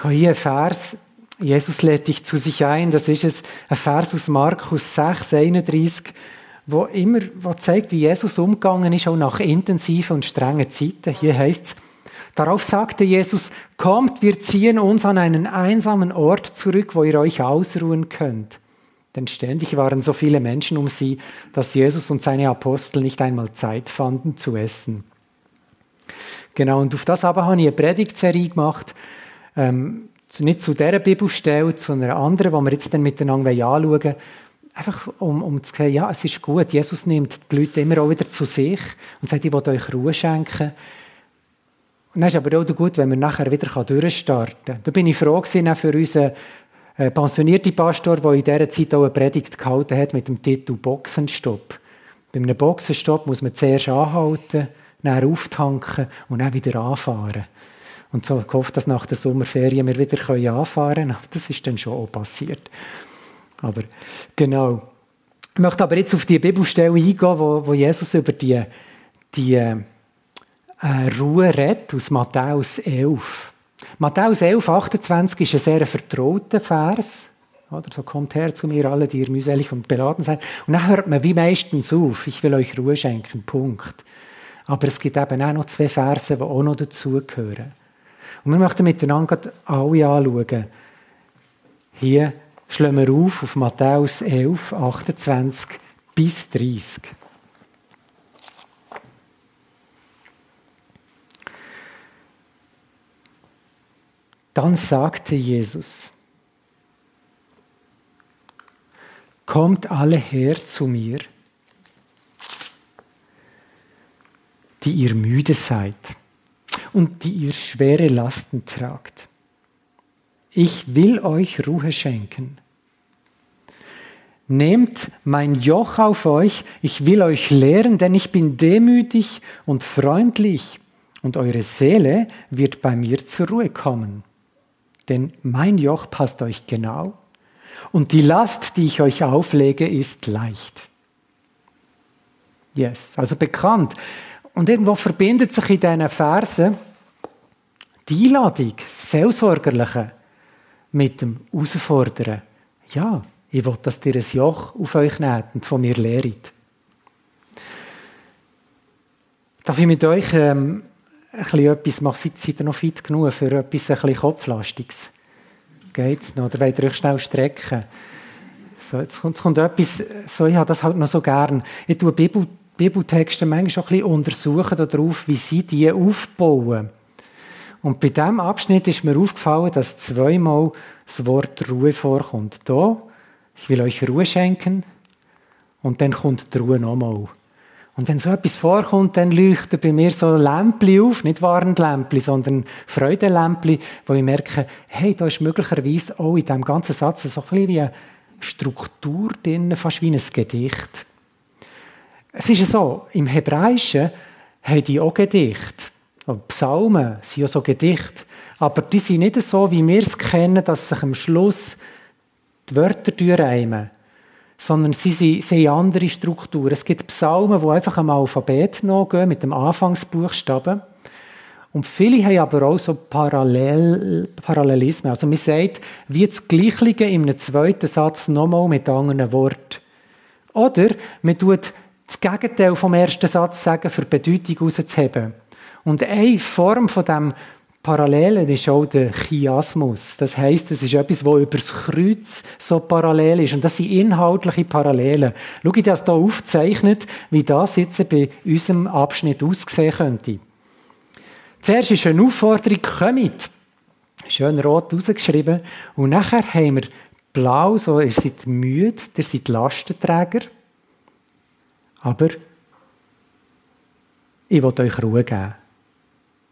Ich habe hier einen Vers, Jesus lädt dich zu sich ein, das ist ein Vers aus Markus 6, 31, wo immer wo zeigt, wie Jesus umgegangen ist, auch nach intensiven und strengen Zeiten. Hier heißt es, darauf sagte Jesus, kommt, wir ziehen uns an einen einsamen Ort zurück, wo ihr euch ausruhen könnt. Denn ständig waren so viele Menschen um sie, dass Jesus und seine Apostel nicht einmal Zeit fanden zu essen. Genau, und auf das aber habe ich eine Predigtserie gemacht, ähm, nicht zu dieser Bibelstelle, zu einer anderen, die wir jetzt dann miteinander anschauen Einfach um, um zu sagen, ja, es ist gut, Jesus nimmt die Leute immer auch wieder zu sich und sagt, ich will euch Ruhe schenken. Und dann ist aber auch gut, wenn wir nachher wieder durchstarten können. Da bin ich froh gewesen, für unseren äh, pensionierten Pastor, der in dieser Zeit auch eine Predigt gehalten hat mit dem Titel Boxenstopp. Bei einem Boxenstopp muss man zuerst anhalten, dann auftanken und dann wieder anfahren. Und so gehofft, dass nach der Sommerferien wir wieder anfahren können. Das ist dann schon auch passiert. Aber genau. Ich möchte aber jetzt auf die Bibelstelle eingehen, wo, wo Jesus über die, die äh, Ruhe redet, aus Matthäus 11. Matthäus 11, 28 ist ein sehr vertrauter Vers. Oder so kommt her zu mir alle, die ihr mühselig und beladen seid. Und dann hört man wie meistens auf, ich will euch Ruhe schenken, Punkt. Aber es gibt eben auch noch zwei Verse, die auch noch dazugehören. Und wir möchten miteinander alle anschauen. Hier schlagen wir auf auf Matthäus 11, 28 bis 30. Dann sagte Jesus, Kommt alle her zu mir, die ihr müde seid und die ihr schwere Lasten tragt. Ich will euch Ruhe schenken. Nehmt mein Joch auf euch, ich will euch lehren, denn ich bin demütig und freundlich, und eure Seele wird bei mir zur Ruhe kommen. Denn mein Joch passt euch genau, und die Last, die ich euch auflege, ist leicht. Yes, also bekannt. Und irgendwo verbindet sich in diesen Versen die Einladung, das Seelsorgerliche, mit dem Herausfordern. Ja, ich will, dass ihr ein Joch auf euch nehmt und von mir lehrt. Darf ich mit euch ähm, ein etwas machen? Seid ihr noch fit genug für etwas ein Kopflastiges? Geht's noch? Oder wollt ihr euch schnell strecken? So, jetzt kommt, jetzt kommt etwas, so, ich habe das halt noch so gern. Ich tue Bibel, Bibeltexte manchmal schon ein bisschen untersuchen darauf, wie sie die aufbauen. Und bei diesem Abschnitt ist mir aufgefallen, dass zweimal das Wort Ruhe vorkommt. Da, ich will euch Ruhe schenken. Und dann kommt die Ruhe nochmal. Und wenn so etwas vorkommt, dann leuchten bei mir so Lämpchen auf, nicht Warnlämpchen, sondern Freudelämpchen, wo ich merke, hey, da ist möglicherweise auch in diesem ganzen Satz so ein bisschen wie eine Struktur drin, fast wie ein Gedicht. Es ist ja so, im Hebräischen haben die auch Psalmen sind ja so Gedichte. Aber die sind nicht so, wie wir es kennen, dass sich am Schluss die Wörter durchreimen. Sondern sie, sie, sie haben andere Strukturen. Es gibt Psalmen, die einfach am Alphabet nachgehen, mit dem Anfangsbuchstaben. Und viele haben aber auch so Parallel, Parallelismen. Also man sagt, wie das Gleiche in einem zweiten Satz nochmal mit anderen Worten. Oder man tut das Gegenteil vom ersten Satz sagen, für die Bedeutung herauszuheben. Und eine Form von dem Parallelen ist auch der Chiasmus. Das heißt, es ist etwas, wo über das Kreuz so parallel ist. Und das sind inhaltliche Parallelen. Schau, ich das hier aufzeichnet, wie das jetzt bei unserem Abschnitt aussehen könnte. Zuerst ist eine Aufforderung, kommt. Schön rot rausgeschrieben. Und nachher haben wir blau, so, ihr seid müde, ihr seid Lastenträger. Aber ich will euch Ruhe geben.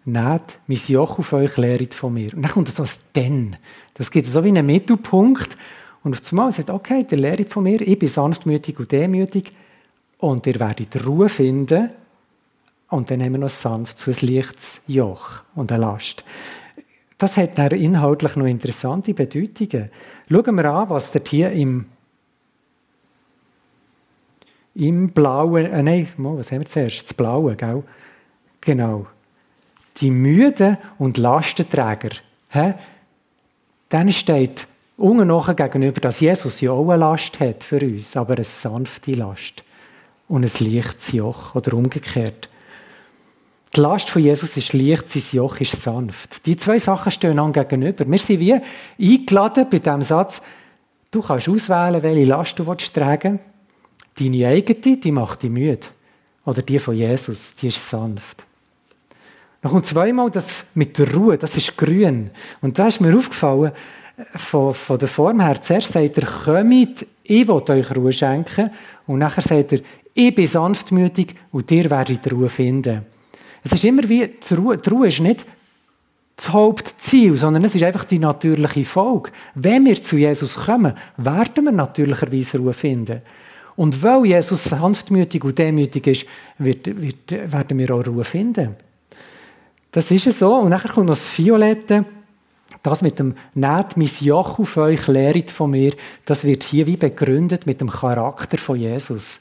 Nehmt mein Joch auf euch, lehret von mir. Und dann kommt so ein Denn. Das gibt so wie einen Mittelpunkt. Und auf einmal sagt, okay, der lehret von mir, ich bin sanftmütig und demütig. Und ihr werdet Ruhe finden. Und dann haben wir noch sanft so ein leichtes Joch und eine Last. Das hat dann inhaltlich noch interessante Bedeutungen. Schauen wir an, was dort hier im, im Blauen, äh, nein, was haben wir zuerst? Das Blaue, gell? Genau die Müden und Lastenträger. He? dann steht unten nachher gegenüber, dass Jesus ja auch eine Last hat für uns, aber eine sanfte Last und ein leichtes Joch oder umgekehrt. Die Last von Jesus ist leicht, sein Joch ist sanft. Die zwei Sachen stehen an gegenüber. Wir sind wie eingeladen bei diesem Satz, du kannst auswählen, welche Last du tragen willst. Deine eigene, die macht dich müde. Oder die von Jesus, die ist sanft. Noch kommt zweimal das mit der Ruhe, das ist grün. Und da ist mir aufgefallen, von, von der Form her, zuerst sagt er, kommt, ich will euch Ruhe schenken. Und nachher sagt er, ich bin sanftmütig und ihr werdet Ruhe finden. Es ist immer wie, die Ruhe, die Ruhe ist nicht das Hauptziel, sondern es ist einfach die natürliche Folge. Wenn wir zu Jesus kommen, werden wir natürlicherweise Ruhe finden. Und weil Jesus sanftmütig und demütig ist, wird, wird, werden wir auch Ruhe finden. Das ist es so. Und nachher kommt noch das Violette. Das mit dem «Nehmt mein Joch auf euch, lehret von mir», das wird hier wie begründet mit dem Charakter von Jesus.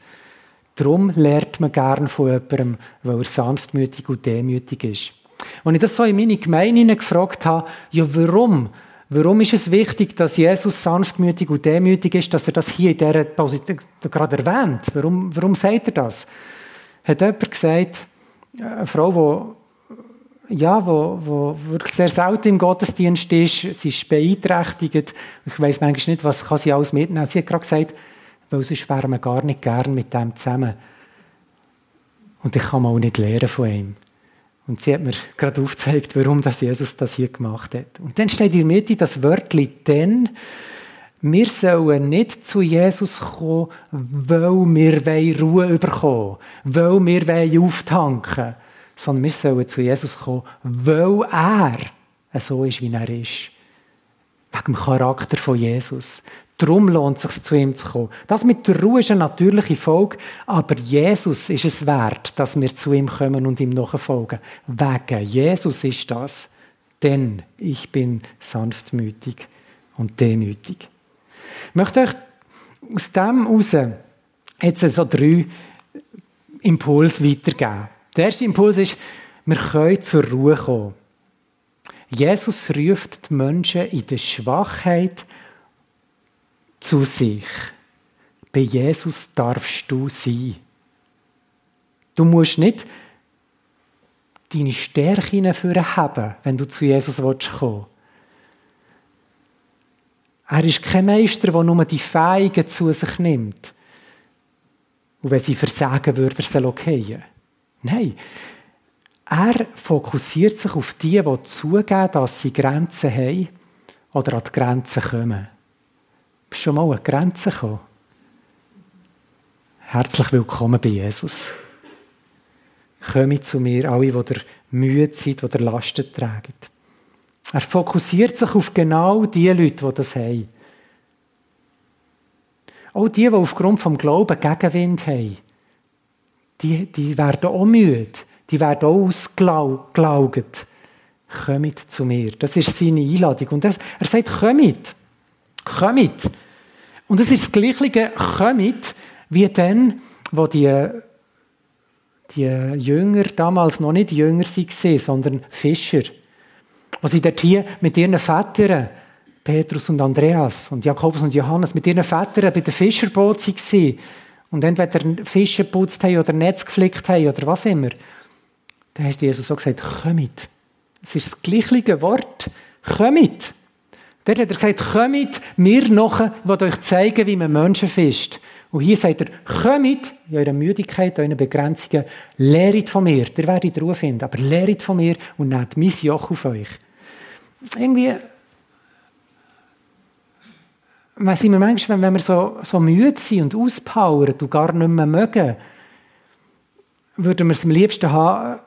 Darum lernt man gern von jemandem, weil er sanftmütig und demütig ist. Und ich das so in meine Gemeinde gefragt habe, ja warum? Warum ist es wichtig, dass Jesus sanftmütig und demütig ist, dass er das hier in dieser Position gerade erwähnt? Warum, warum sagt er das? Hat jemand gesagt, eine Frau, die ja, wo, wo wirklich sehr selten im Gottesdienst ist, sie ist beeinträchtigt. Ich weiß manchmal nicht, was kann sie alles mitnehmen. Sie hat gerade gesagt, weil sonst wären wir gar nicht gern mit dem zusammen. Und ich kann auch nicht lernen von ihm. Und sie hat mir gerade aufgezeigt, warum das Jesus das hier gemacht hat. Und dann steht in der Mitte das Wörtchen «denn». Wir sollen nicht zu Jesus kommen, weil wir Ruhe bekommen weil wir auftanken sondern wir sollen zu Jesus kommen, weil er so ist, wie er ist. Wegen dem Charakter von Jesus. Darum lohnt es sich, zu ihm zu kommen. Das mit der Ruhe ist eine natürliche Folge, aber Jesus ist es wert, dass wir zu ihm kommen und ihm nachfolgen. Wegen Jesus ist das. Denn ich bin sanftmütig und demütig. Ich möchte euch aus dem heraus jetzt so drei Impulse weitergeben. Der erste Impuls ist, wir können zur Ruhe kommen. Jesus ruft die Menschen in der Schwachheit zu sich. Bei Jesus darfst du sein. Du musst nicht deine Stärken haben, wenn du zu Jesus kommen willst. Er ist kein Meister, der nur die Feigen zu sich nimmt. Und wenn sie versagen, würde er sie lokieren. Nein. Er fokussiert sich auf die, die zugeben, dass sie Grenzen haben oder an die Grenzen kommen. Bist du schon mal an Grenzen gekommen? Herzlich willkommen bei Jesus. Kommt zu mir, alle, die der müde sind, die der Lasten tragen. Er fokussiert sich auf genau die Leute, die das haben. Auch die, die aufgrund des Glauben Gegenwind haben, die, die werden auch müde, die werden auch ausgelaugt. Kommt zu mir. Das ist seine Einladung. Und das, er sagt, kommt. Kommt. Und es ist das Gleiche, kommt, wie dann, wo die, die Jünger damals noch nicht Jünger waren, sondern Fischer. Wo sie dort hier mit ihren Vätern, Petrus und Andreas und Jakobus und Johannes, mit ihren Vätern bei der Fischerboot waren und entweder Fische geputzt haben oder Netz geflickt haben oder was immer, dann hat Jesus so gesagt, kommt. Es ist das gleiche Wort. Kommt. Dort hat er gesagt, kommt mir nachher, ich euch zeigen, wie man Menschen fischt. Und hier sagt er, kommt in eurer Müdigkeit, in euren Begrenzungen, lehret von mir. Ihr werdet Ruhe finden, aber lehret von mir und nehmt mein Joch auf euch. Irgendwie man sind wir manchmal, wenn wir so, so müde sind und auspowern und gar nicht mehr mögen, würden wir es am liebsten haben,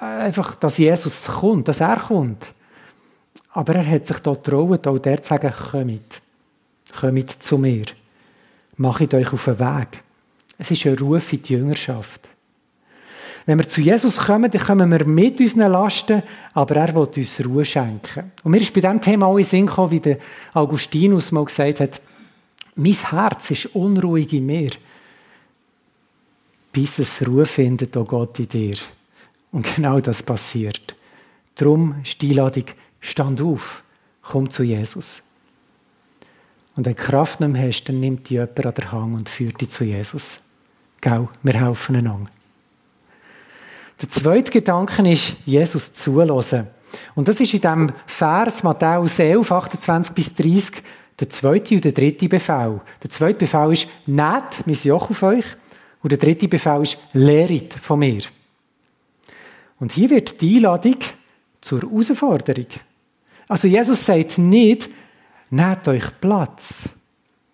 einfach, dass Jesus kommt, dass er kommt. Aber er hat sich da getraut, auch der zu sagen, kommt, kommt zu mir, macht euch auf den Weg. Es ist ein Ruf in die Jüngerschaft. Wenn wir zu Jesus kommen, dann kommen wir mit unseren Lasten, aber er will uns Ruhe schenken. Und mir ist bei diesem Thema auch in Sinn gekommen, wie der Augustinus mal gesagt hat, mein Herz ist unruhig in mir, bis es Ruhe findet, oh Gott, in dir. Und genau das passiert. Darum ist die Einladung, stand auf, komm zu Jesus. Und wenn du Kraft nicht mehr hast, dann nimmt dich jemand an der Hand und führt dich zu Jesus. Gell, wir helfen einander. Der zweite Gedanke ist, Jesus zulassen. Und das ist in diesem Vers Matthäus 11, 28 bis 30 der zweite und der dritte Befehl. Der zweite Befehl ist, nehmt mein Joch auf euch. Und der dritte Befehl ist, lehret von mir. Und hier wird die Einladung zur Herausforderung. Also Jesus sagt nicht, nehmt euch Platz,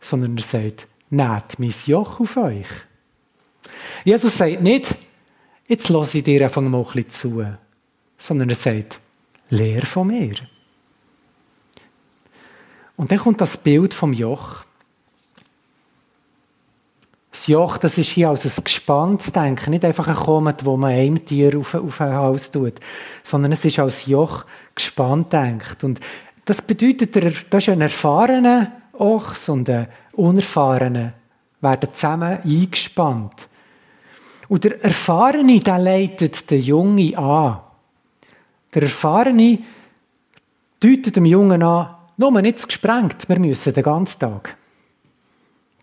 sondern er sagt, nehmt mein Joch auf euch. Jesus sagt nicht, jetzt lasse ich dir einfach mal ein bisschen zu, sondern er sagt, lehr von mir. Und dann kommt das Bild vom Joch. Das Joch, das ist hier als ein Gespann denken, nicht einfach ein Komet, wo man einem Tier auf, auf ein Haus tut, sondern es ist als Joch gespannt denkt. Und das bedeutet, das ist ein erfahrener Ochs und ein unerfahrener werden zusammen eingespannt. Und der Erfahrene, der leitet den Jungen an. Der Erfahrene deutet dem Jungen an, nur nicht gesprengt, wir müssen den ganzen Tag.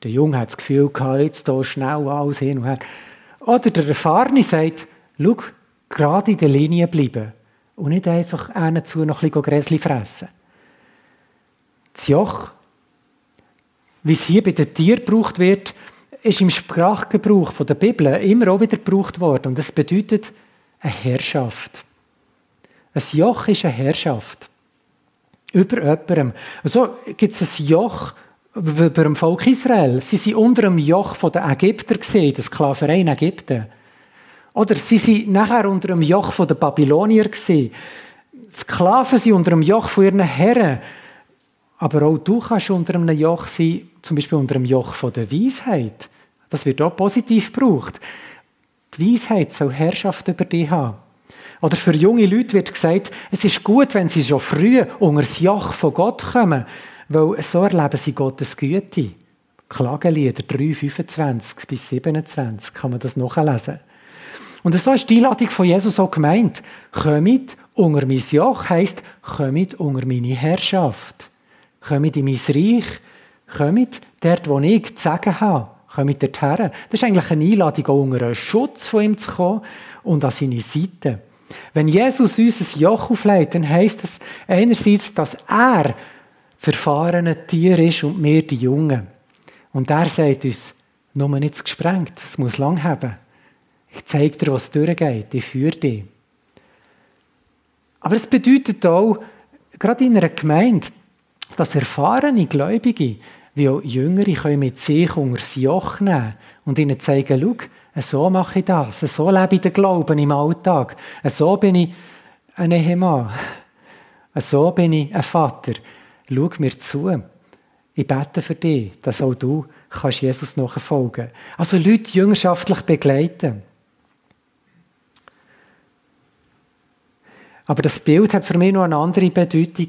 Der Junge hat das Gefühl jetzt hier schnell alles hin und her. Oder der Erfahrene sagt, schau, gerade in der Linie bleiben und nicht einfach einen zu noch ein bisschen Gräsli fressen. Das Joch, wie es hier bei den Tieren gebraucht wird, ist im Sprachgebrauch der Bibel immer auch wieder gebraucht worden. Und das bedeutet eine Herrschaft. Ein Joch ist eine Herrschaft. Über jemandem. So gibt es ein Joch über dem Volk Israel. Sie waren unter dem Joch der Ägypter, gesehen, der Sklaverei in Ägypten. Oder sie waren nachher unter dem Joch der Babylonier. Gewesen. Sklaven sind unter dem Joch von ihren Herren. Aber auch du kannst unter einem Joch sein, zum Beispiel unter dem Joch der Weisheit. Das wird auch positiv gebraucht. Die Weisheit soll Herrschaft über dich haben. Oder für junge Leute wird gesagt, es ist gut, wenn sie schon früh unter das Joch von Gott kommen, weil so erleben sie Gottes Güte. Klagelieder 3, 25 bis 27 kann man das nachlesen. Und so ist die Einladung von Jesus auch gemeint. Kommt unter mein Joch heisst, kommt unter meine Herrschaft. Kommt in mein Reich. Kommt dort, wo ich zu sagen habe. Kommt dorthin. Das ist eigentlich eine Einladung, auch unter einen Schutz von ihm zu kommen und an seine Seite. Wenn Jesus uns ein Joch auflegt, dann heisst das einerseits, dass er das erfahrene Tier ist und wir die Jungen. Und er sagt uns, nur nicht gesprengt, es muss lang haben. Ich zeige dir, was durchgeht, ich führe dich. Aber es bedeutet auch, gerade in einer Gemeinde, dass erfahrene Gläubige, wie auch Jüngere, können mit sich unter das Joch nehmen und ihnen zeigen, schau, so mache ich das. So lebe ich den Glauben im Alltag. So bin ich ein Ehemann. So bin ich ein Vater. Schau mir zu. Ich bete für dich, dass auch du kannst Jesus nachfolgen Also Leute jüngerschaftlich begleiten. Aber das Bild hat für mich noch eine andere Bedeutung.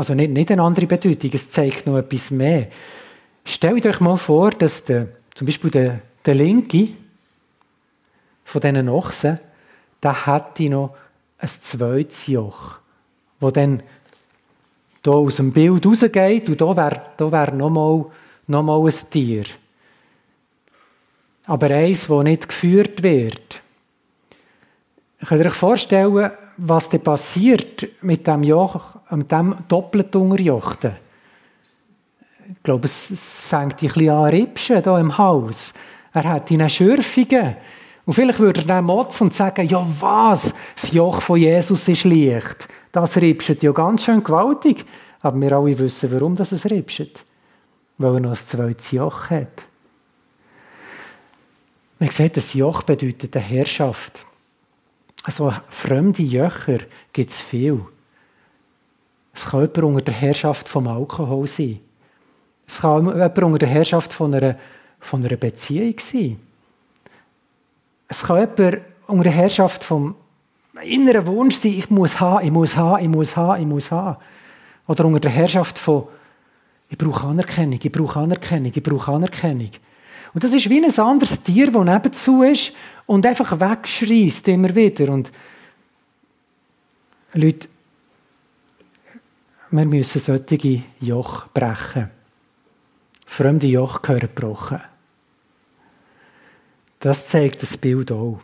Also nicht, nicht eine andere Bedeutung, es zeigt noch etwas mehr. Stellt euch mal vor, dass der, zum Beispiel der der linke von diesen Ochsen, der hätte noch ein zweites Joch, wo dann hier aus dem Bild rausgeht und hier wäre da wär nochmal noch mal ein Tier. Aber eins, das nicht geführt wird. Könnt ihr euch vorstellen, was dann passiert mit dem Joch, mit dem doppelt Unterjochten? Ich glaube, es, es fängt ein bisschen an ripschen hier im Haus. Er hat ihnen Schürfungen. Und vielleicht würde er dann motzen und sagen, ja was, das Joch von Jesus ist leicht. Das ripscht ja ganz schön gewaltig. Aber wir alle wissen, warum das es ripscht. Weil er noch ein zweites Joch hat. Man sieht, das Joch bedeutet eine Herrschaft. Also fremde Jocher gibt es viel. Es kann jemand unter der Herrschaft vom Alkohol sein. Es kann jemand unter der Herrschaft von einer von einer Beziehung sein. Es kann jemand unter der Herrschaft vom inneren Wunsch sein, ich muss haben, ich muss haben, ich muss haben, ich muss haben. Oder unter der Herrschaft von, ich brauche Anerkennung, ich brauche Anerkennung, ich brauche Anerkennung. Und das ist wie ein anderes Tier, das nebenzu ist und einfach wegschreist immer wieder. Und Leute, wir müssen solche Joch brechen. Fremde Joch gehören gebrochen. Das zeigt das Bild auch.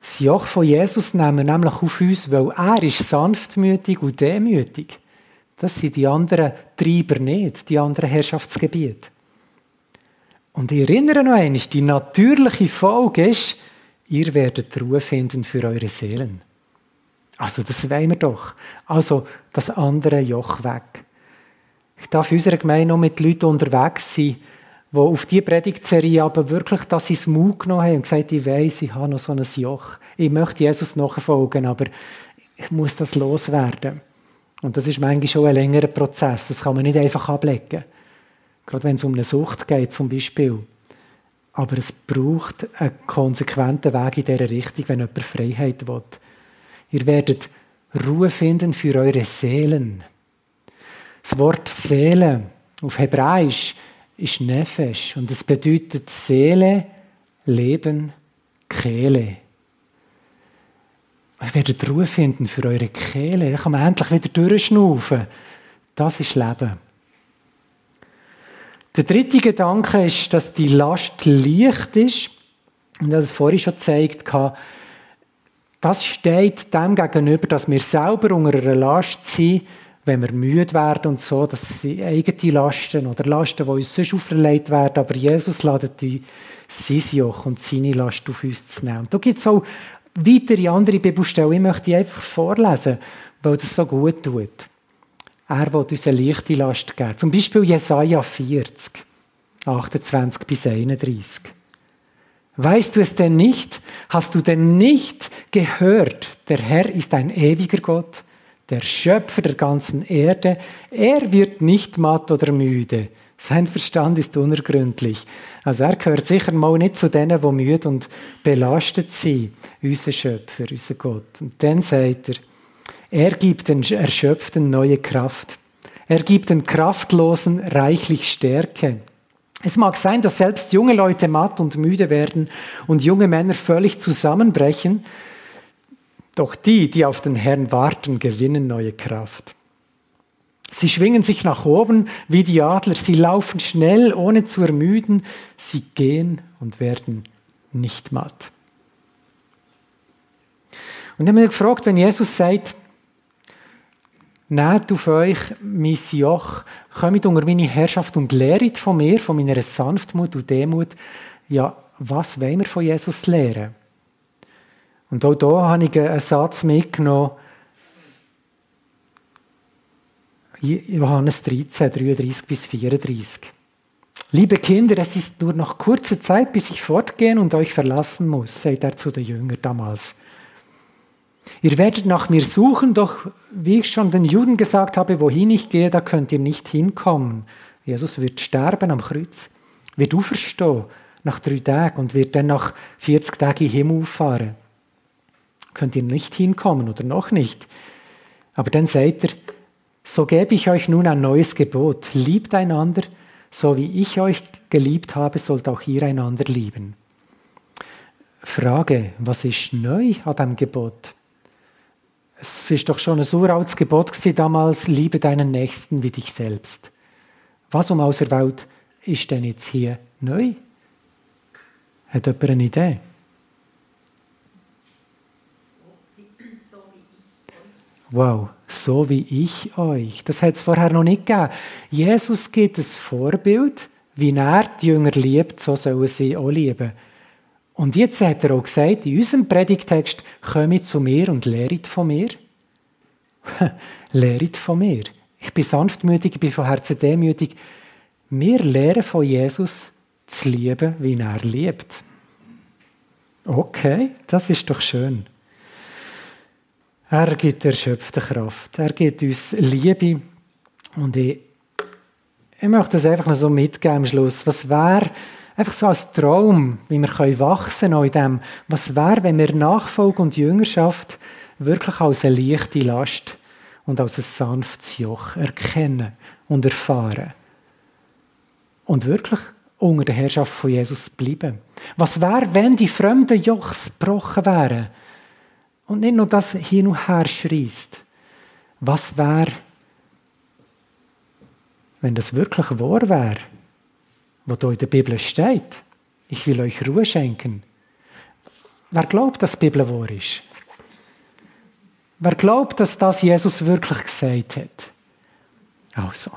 Das Joch von Jesus nehmen wir nämlich auf uns, weil er ist sanftmütig und demütig. Das sind die anderen Treiber nicht, die anderen Herrschaftsgebiete. Und ich erinnere noch einmal, die natürliche Folge ist, ihr werdet Ruhe finden für eure Seelen. Also das wollen wir doch. Also das andere Joch weg. Ich darf in unserer Gemeinde noch mit Leuten unterwegs sein, die auf diese Predigtserie aber wirklich das ins Mut genommen haben und gesagt ich weiß, ich habe noch so ein Joch. Ich möchte Jesus nachfolgen, aber ich muss das loswerden. Und das ist manchmal schon ein längerer Prozess. Das kann man nicht einfach ablegen. Gerade wenn es um eine Sucht geht zum Beispiel. Aber es braucht einen konsequenten Weg in dieser Richtung, wenn jemand Freiheit will. Ihr werdet Ruhe finden für eure Seelen. Das Wort Seele auf Hebräisch ist Nefesh und es bedeutet Seele, Leben, Kehle. Ihr werdet Ruhe finden für eure Kehle. Da kann man endlich wieder durchschnaufen. Das ist Leben. Der dritte Gedanke ist, dass die Last leicht ist. Und das vorhin schon gezeigt habe, das steht dem gegenüber, dass wir selber unter einer Last sind, wenn wir müde werden und so, dass sie eigene Lasten oder Lasten, die uns sonst auferlegt werden, aber Jesus ladet uns sein Joch und seine Last auf uns zu nehmen. Und da gibt es auch weitere andere Bibelstellen, ich möchte die einfach vorlesen, weil das so gut tut. Er will uns eine leichte Last geben. Zum Beispiel Jesaja 40, 28 bis 31. Weißt du es denn nicht? Hast du denn nicht gehört? Der Herr ist ein ewiger Gott, der Schöpfer der ganzen Erde. Er wird nicht matt oder müde. Sein Verstand ist unergründlich. Also er gehört sicher mal nicht zu denen, die müde und belastet sind. Unser Schöpfer, unser Gott. Und dann sagt er, er gibt den Erschöpften neue Kraft. Er gibt den Kraftlosen reichlich Stärke. Es mag sein, dass selbst junge Leute matt und müde werden und junge Männer völlig zusammenbrechen, doch die, die auf den Herrn warten, gewinnen neue Kraft. Sie schwingen sich nach oben wie die Adler, sie laufen schnell, ohne zu ermüden, sie gehen und werden nicht matt. Und ich habe mich gefragt, wenn Jesus sagt, Nehmt auf euch mein Joch, kommt unter meine Herrschaft und lehret von mir, von meiner Sanftmut und Demut. Ja, was wollen wir von Jesus lehren? Und auch da habe ich einen Satz mitgenommen. Johannes 13, 33 bis 34. Liebe Kinder, es ist nur noch kurze Zeit, bis ich fortgehen und euch verlassen muss, sagt er zu den Jüngern damals. Ihr werdet nach mir suchen, doch wie ich schon den Juden gesagt habe, wohin ich gehe, da könnt ihr nicht hinkommen. Jesus wird sterben am Kreuz, wird auferstehen nach drei Tagen und wird dann nach 40 Tagen in Himmel auffahren. Könnt ihr nicht hinkommen oder noch nicht. Aber dann sagt er, so gebe ich euch nun ein neues Gebot. Liebt einander, so wie ich euch geliebt habe, sollt auch ihr einander lieben. Frage, was ist neu an dem Gebot? Es ist doch schon ein uraltes Gebot damals, liebe deinen Nächsten wie dich selbst. Was um außer Welt ist denn jetzt hier neu? Hat jemand eine Idee? Wow, so wie ich euch. Das hat es vorher noch nicht gegeben. Jesus gibt ein Vorbild, wie er die Jünger liebt, so sollen sie auch lieben. Und jetzt hat er auch gesagt, in unserem Predigtext, kommt zu mir und lehret von mir. lehret von mir. Ich bin sanftmütig, ich bin von Herzen demütig. Wir lehren von Jesus zu lieben, wie er liebt. Okay, das ist doch schön. Er gibt erschöpfte Kraft. Er gibt uns Liebe. Und ich, ich möchte das einfach noch so mitgeben am Schluss. Was wäre, einfach so als Traum, wie wir können wachsen in dem, was wäre, wenn wir Nachfolge und Jüngerschaft wirklich als eine leichte Last und als ein sanftes Joch erkennen und erfahren. Und wirklich unter der Herrschaft von Jesus bleiben. Was wäre, wenn die fremden Jochs gebrochen wären und nicht nur das hin und her schreist, Was wäre, wenn das wirklich wahr wäre, was da in der Bibel steht? Ich will euch Ruhe schenken. Wer glaubt, dass die Bibel wahr ist? Wer glaubt, dass das Jesus wirklich gesagt hat? Also,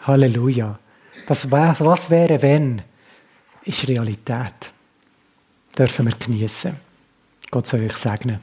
Halleluja. Das was wäre, wenn, ist Realität. Dürfen wir genießen. Gott soll euch segnen.